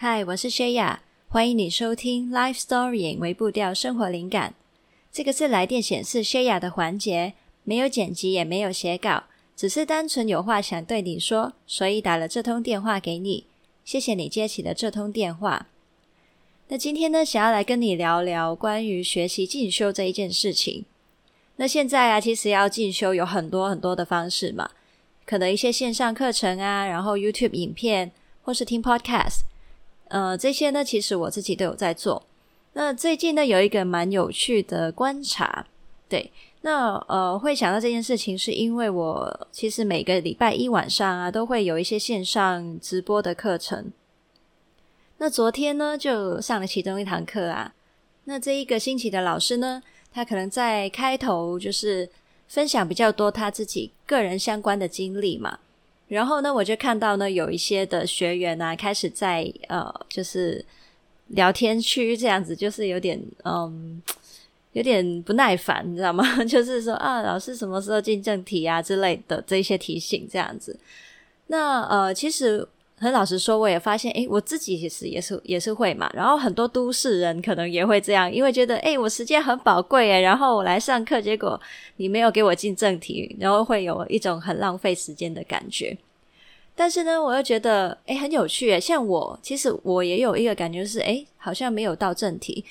嗨，我是薛雅，欢迎你收听《Life Story》微步调生活灵感。这个是来电显示薛雅的环节，没有剪辑，也没有写稿，只是单纯有话想对你说，所以打了这通电话给你。谢谢你接起了这通电话。那今天呢，想要来跟你聊聊关于学习进修这一件事情。那现在啊，其实要进修有很多很多的方式嘛。可能一些线上课程啊，然后 YouTube 影片，或是听 Podcast，呃，这些呢，其实我自己都有在做。那最近呢，有一个蛮有趣的观察，对，那呃，会想到这件事情，是因为我其实每个礼拜一晚上啊，都会有一些线上直播的课程。那昨天呢，就上了其中一堂课啊。那这一个星期的老师呢，他可能在开头就是。分享比较多他自己个人相关的经历嘛，然后呢，我就看到呢，有一些的学员啊，开始在呃，就是聊天区这样子，就是有点嗯，有点不耐烦，你知道吗？就是说啊，老师什么时候进正题啊之类的这些提醒这样子。那呃，其实。很老实说，我也发现，诶，我自己其实也是也是会嘛。然后很多都市人可能也会这样，因为觉得，诶，我时间很宝贵诶，然后我来上课，结果你没有给我进正题，然后会有一种很浪费时间的感觉。但是呢，我又觉得，诶，很有趣诶。像我，其实我也有一个感觉就是，诶，好像没有到正题。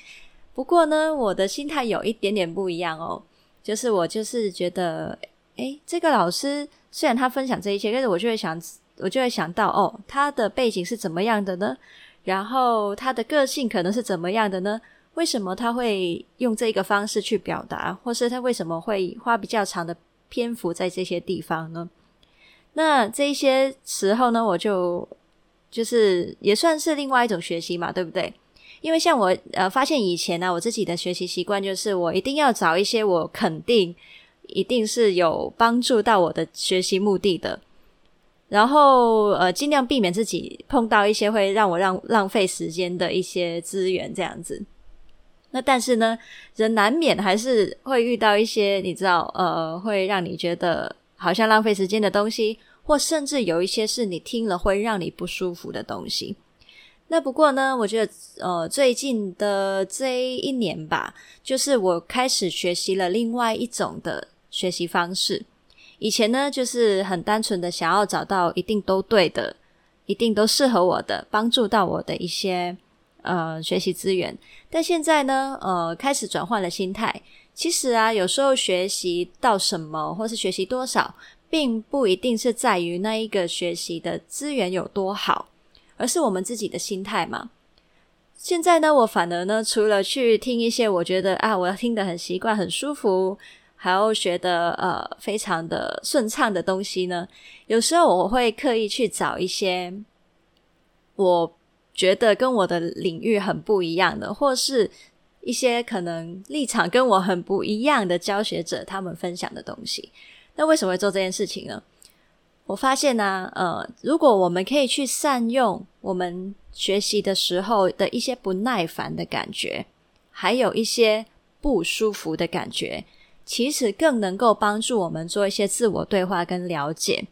不过呢，我的心态有一点点不一样哦，就是我就是觉得，诶，这个老师虽然他分享这一切，但是我就会想。我就会想到，哦，他的背景是怎么样的呢？然后他的个性可能是怎么样的呢？为什么他会用这个方式去表达，或是他为什么会花比较长的篇幅在这些地方呢？那这一些时候呢，我就就是也算是另外一种学习嘛，对不对？因为像我呃发现以前呢，我自己的学习习惯就是我一定要找一些我肯定一定是有帮助到我的学习目的的。然后呃，尽量避免自己碰到一些会让我让浪费时间的一些资源，这样子。那但是呢，人难免还是会遇到一些你知道呃，会让你觉得好像浪费时间的东西，或甚至有一些是你听了会让你不舒服的东西。那不过呢，我觉得呃，最近的这一年吧，就是我开始学习了另外一种的学习方式。以前呢，就是很单纯的想要找到一定都对的、一定都适合我的、帮助到我的一些呃学习资源。但现在呢，呃，开始转换了心态。其实啊，有时候学习到什么，或是学习多少，并不一定是在于那一个学习的资源有多好，而是我们自己的心态嘛。现在呢，我反而呢，除了去听一些我觉得啊，我要听得很习惯、很舒服。还要学的呃非常的顺畅的东西呢，有时候我会刻意去找一些我觉得跟我的领域很不一样的，或是一些可能立场跟我很不一样的教学者他们分享的东西。那为什么会做这件事情呢？我发现呢，呃，如果我们可以去善用我们学习的时候的一些不耐烦的感觉，还有一些不舒服的感觉。其实更能够帮助我们做一些自我对话跟了解，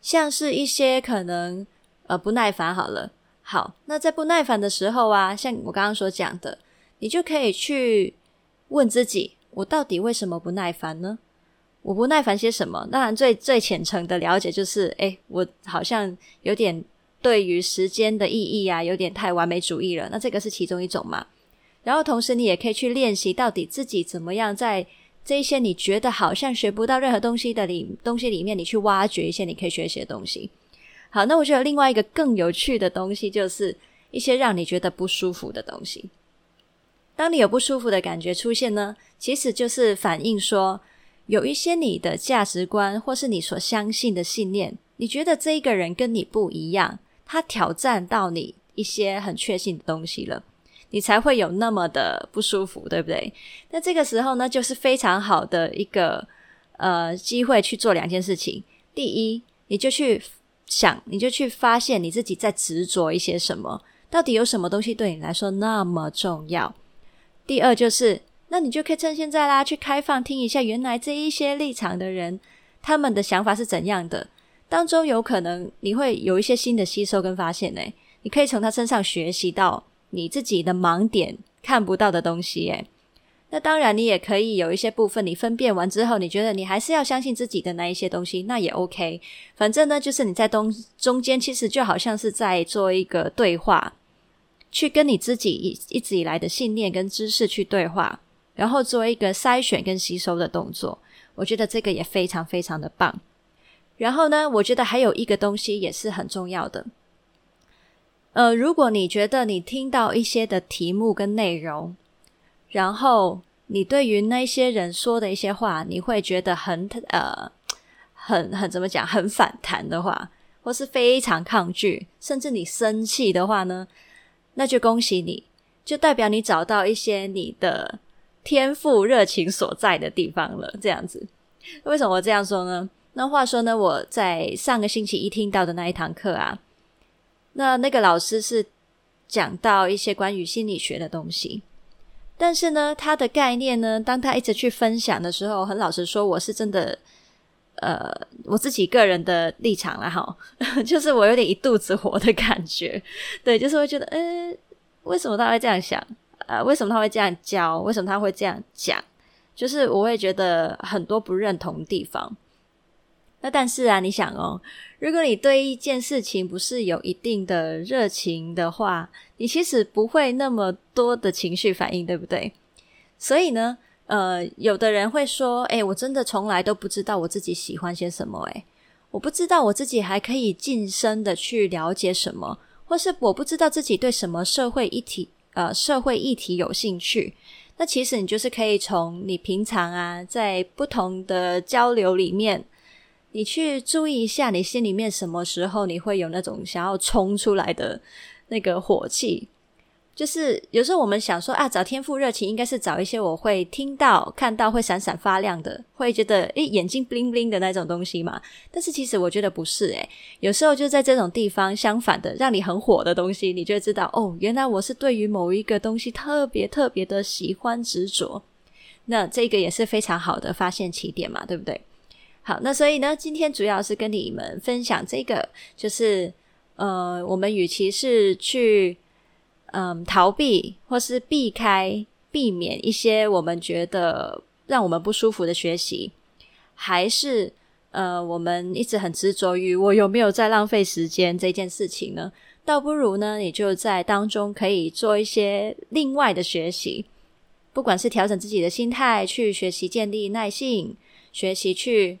像是一些可能呃不耐烦好了，好，那在不耐烦的时候啊，像我刚刚所讲的，你就可以去问自己：我到底为什么不耐烦呢？我不耐烦些什么？当然最最浅层的了解就是，诶，我好像有点对于时间的意义啊，有点太完美主义了。那这个是其中一种嘛。然后同时你也可以去练习到底自己怎么样在。这些你觉得好像学不到任何东西的里东西里面，你去挖掘一些你可以学习的东西。好，那我觉得另外一个更有趣的东西，就是一些让你觉得不舒服的东西。当你有不舒服的感觉出现呢，其实就是反映说，有一些你的价值观或是你所相信的信念，你觉得这一个人跟你不一样，他挑战到你一些很确信的东西了。你才会有那么的不舒服，对不对？那这个时候呢，就是非常好的一个呃机会去做两件事情。第一，你就去想，你就去发现你自己在执着一些什么，到底有什么东西对你来说那么重要。第二，就是那你就可以趁现在啦，去开放听一下，原来这一些立场的人他们的想法是怎样的，当中有可能你会有一些新的吸收跟发现呢。你可以从他身上学习到你自己的盲点看不到的东西。诶，那当然，你也可以有一些部分，你分辨完之后，你觉得你还是要相信自己的那一些东西，那也 OK。反正呢，就是你在东中间，其实就好像是在做一个对话，去跟你自己一直以来的信念跟知识去对话，然后做一个筛选跟吸收的动作。我觉得这个也非常非常的棒。然后呢，我觉得还有一个东西也是很重要的。呃，如果你觉得你听到一些的题目跟内容，然后你对于那些人说的一些话，你会觉得很呃很很怎么讲，很反弹的话，或是非常抗拒，甚至你生气的话呢，那就恭喜你，就代表你找到一些你的天赋热情所在的地方了。这样子，为什么我这样说呢？那话说呢，我在上个星期一听到的那一堂课啊，那那个老师是讲到一些关于心理学的东西，但是呢，他的概念呢，当他一直去分享的时候，很老实说，我是真的，呃，我自己个人的立场啦，哈，就是我有点一肚子火的感觉，对，就是会觉得，呃，为什么他会这样想？呃，为什么他会这样教？为什么他会这样讲？就是我会觉得很多不认同的地方。那但是啊，你想哦，如果你对一件事情不是有一定的热情的话，你其实不会那么多的情绪反应，对不对？所以呢，呃，有的人会说，诶，我真的从来都不知道我自己喜欢些什么，诶，我不知道我自己还可以晋升的去了解什么，或是我不知道自己对什么社会议题，呃，社会议题有兴趣。那其实你就是可以从你平常啊，在不同的交流里面。你去注意一下，你心里面什么时候你会有那种想要冲出来的那个火气？就是有时候我们想说啊，找天赋热情应该是找一些我会听到、看到会闪闪发亮的，会觉得诶眼睛 bling bling 的那种东西嘛。但是其实我觉得不是诶，有时候就在这种地方，相反的，让你很火的东西，你就会知道哦，原来我是对于某一个东西特别特别的喜欢执着。那这个也是非常好的发现起点嘛，对不对？好，那所以呢，今天主要是跟你们分享这个，就是呃，我们与其是去嗯、逃避或是避开、避免一些我们觉得让我们不舒服的学习，还是呃，我们一直很执着于我有没有在浪费时间这件事情呢？倒不如呢，你就在当中可以做一些另外的学习，不管是调整自己的心态，去学习建立耐性，学习去。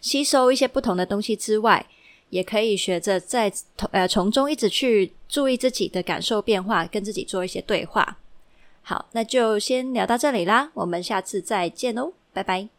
吸收一些不同的东西之外，也可以学着在呃从中一直去注意自己的感受变化，跟自己做一些对话。好，那就先聊到这里啦，我们下次再见哦，拜拜。